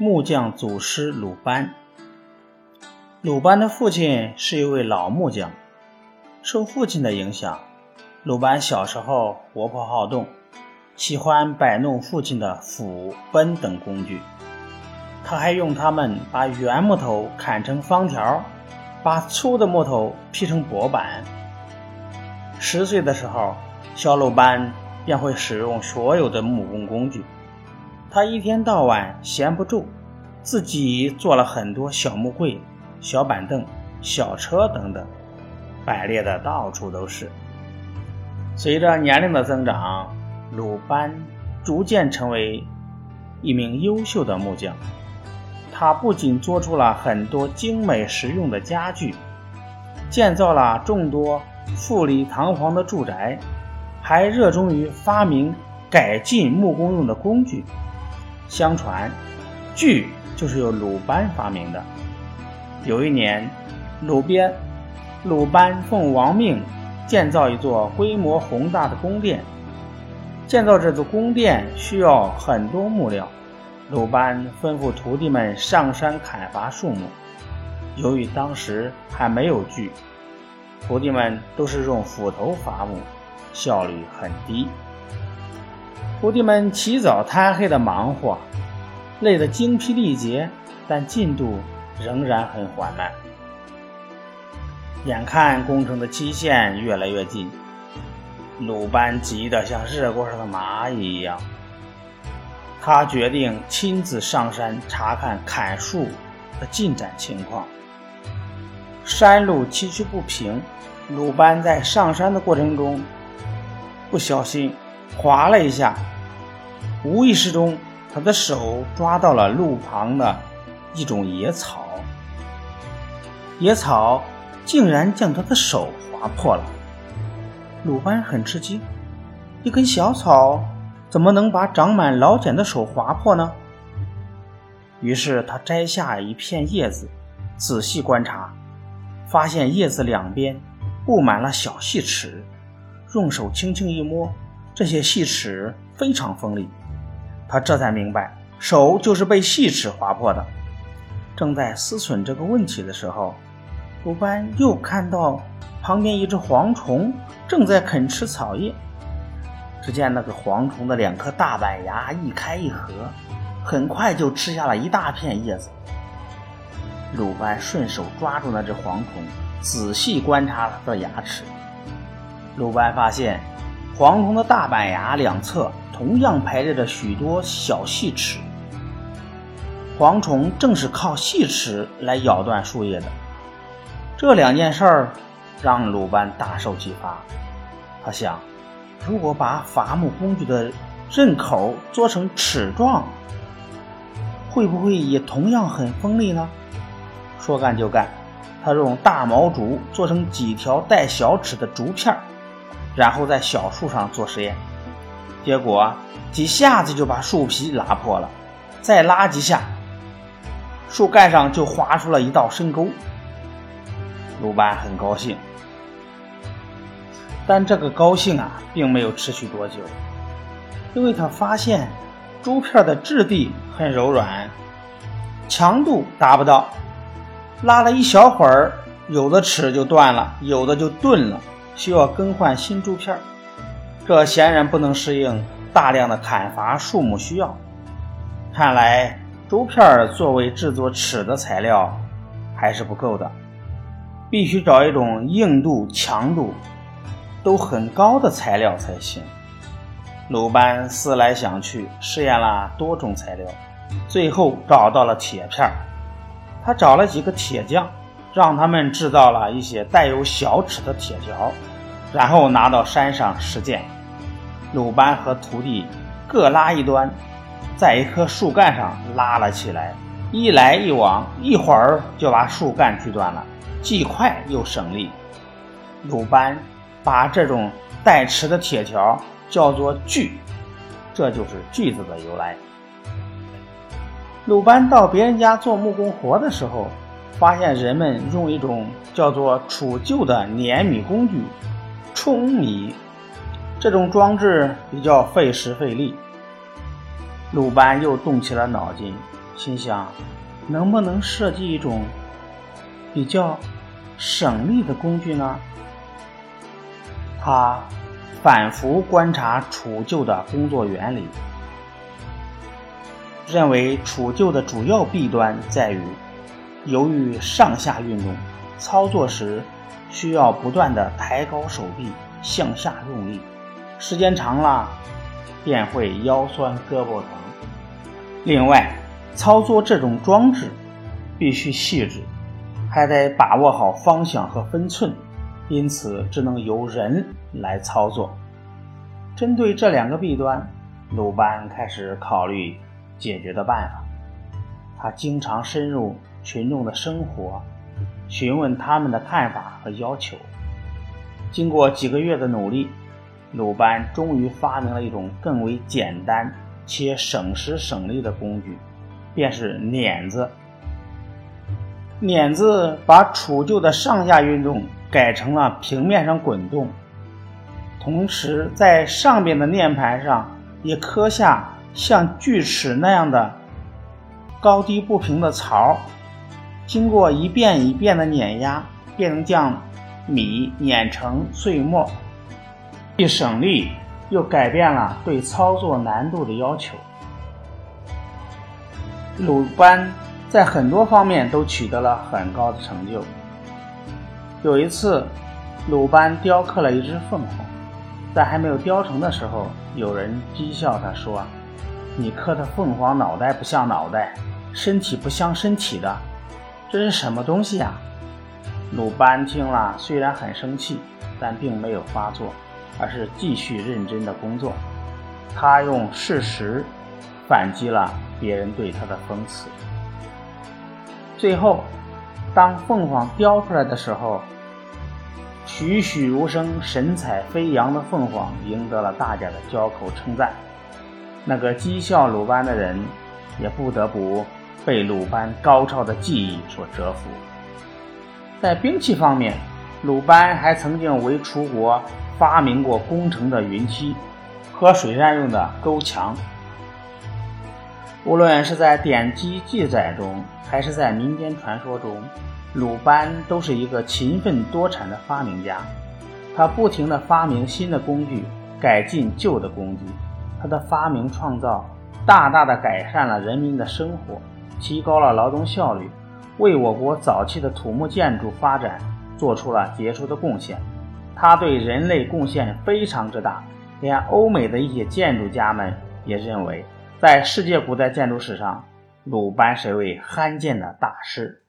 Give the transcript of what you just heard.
木匠祖师鲁班。鲁班的父亲是一位老木匠，受父亲的影响，鲁班小时候活泼好动，喜欢摆弄父亲的斧、奔等工具。他还用它们把圆木头砍成方条，把粗的木头劈成薄板。十岁的时候，小鲁班便会使用所有的木工工具。他一天到晚闲不住，自己做了很多小木柜、小板凳、小车等等，摆列的到处都是。随着年龄的增长，鲁班逐渐成为一名优秀的木匠。他不仅做出了很多精美实用的家具，建造了众多富丽堂皇的住宅，还热衷于发明改进木工用的工具。相传，锯就是由鲁班发明的。有一年，鲁边鲁班奉王命建造一座规模宏大的宫殿。建造这座宫殿需要很多木料，鲁班吩咐徒弟们上山砍伐树木。由于当时还没有锯，徒弟们都是用斧头伐木，效率很低。徒弟们起早贪黑的忙活，累得精疲力竭，但进度仍然很缓慢。眼看工程的期限越来越近，鲁班急得像热锅上的蚂蚁一样。他决定亲自上山查看砍树的进展情况。山路崎岖不平，鲁班在上山的过程中不小心。划了一下，无意识中，他的手抓到了路旁的一种野草，野草竟然将他的手划破了。鲁班很吃惊，一根小草怎么能把长满老茧的手划破呢？于是他摘下一片叶子，仔细观察，发现叶子两边布满了小细齿，用手轻轻一摸。这些细齿非常锋利，他这才明白手就是被细齿划破的。正在思忖这个问题的时候，鲁班又看到旁边一只蝗虫正在啃吃草叶。只见那个蝗虫的两颗大板牙一开一合，很快就吃下了一大片叶子。鲁班顺手抓住那只蝗虫，仔细观察它的牙齿。鲁班发现。蝗虫的大板牙两侧同样排列着许多小细齿，蝗虫正是靠细齿来咬断树叶的。这两件事儿让鲁班大受启发。他想，如果把伐木工具的刃口做成齿状，会不会也同样很锋利呢？说干就干，他用大毛竹做成几条带小齿的竹片儿。然后在小树上做实验，结果几下子就把树皮拉破了，再拉几下，树干上就划出了一道深沟。鲁班很高兴，但这个高兴啊，并没有持续多久，因为他发现竹片的质地很柔软，强度达不到，拉了一小会儿，有的齿就断了，有的就钝了。需要更换新竹片这显然不能适应大量的砍伐树木需要。看来竹片作为制作尺的材料还是不够的，必须找一种硬度、强度都很高的材料才行。鲁班思来想去，试验了多种材料，最后找到了铁片他找了几个铁匠。让他们制造了一些带有小齿的铁条，然后拿到山上实践。鲁班和徒弟各拉一端，在一棵树干上拉了起来，一来一往，一会儿就把树干锯断了，既快又省力。鲁班把这种带齿的铁条叫做“锯”，这就是“锯子”的由来。鲁班到别人家做木工活的时候。发现人们用一种叫做储臼的碾米工具冲米，这种装置比较费时费力。鲁班又动起了脑筋，心想，能不能设计一种比较省力的工具呢？他反复观察杵臼的工作原理，认为杵臼的主要弊端在于，由于上下运动，操作时需要不断的抬高手臂向下用力，时间长了便会腰酸胳膊疼。另外，操作这种装置必须细致，还得把握好方向和分寸。因此，只能由人来操作。针对这两个弊端，鲁班开始考虑解决的办法。他经常深入群众的生活，询问他们的看法和要求。经过几个月的努力，鲁班终于发明了一种更为简单且省时省力的工具，便是碾子。碾子把杵臼的上下运动。改成了平面上滚动，同时在上边的念盘上也刻下像锯齿那样的高低不平的槽。经过一遍一遍的碾压，便能将米碾成碎末，既省力又改变了对操作难度的要求。鲁班在很多方面都取得了很高的成就。有一次，鲁班雕刻了一只凤凰，在还没有雕成的时候，有人讥笑他说：“你刻的凤凰脑袋不像脑袋，身体不像身体的，这是什么东西啊？”鲁班听了，虽然很生气，但并没有发作，而是继续认真的工作。他用事实反击了别人对他的讽刺。最后。当凤凰雕出来的时候，栩栩如生、神采飞扬的凤凰赢得了大家的交口称赞。那个讥笑鲁班的人，也不得不被鲁班高超的技艺所折服。在兵器方面，鲁班还曾经为楚国发明过工程的云梯和水战用的钩墙。无论是在典籍记载中，还是在民间传说中，鲁班都是一个勤奋多产的发明家。他不停地发明新的工具，改进旧的工具。他的发明创造大大的改善了人民的生活，提高了劳动效率，为我国早期的土木建筑发展做出了杰出的贡献。他对人类贡献非常之大，连欧美的一些建筑家们也认为。在世界古代建筑史上，鲁班是位罕见的大师。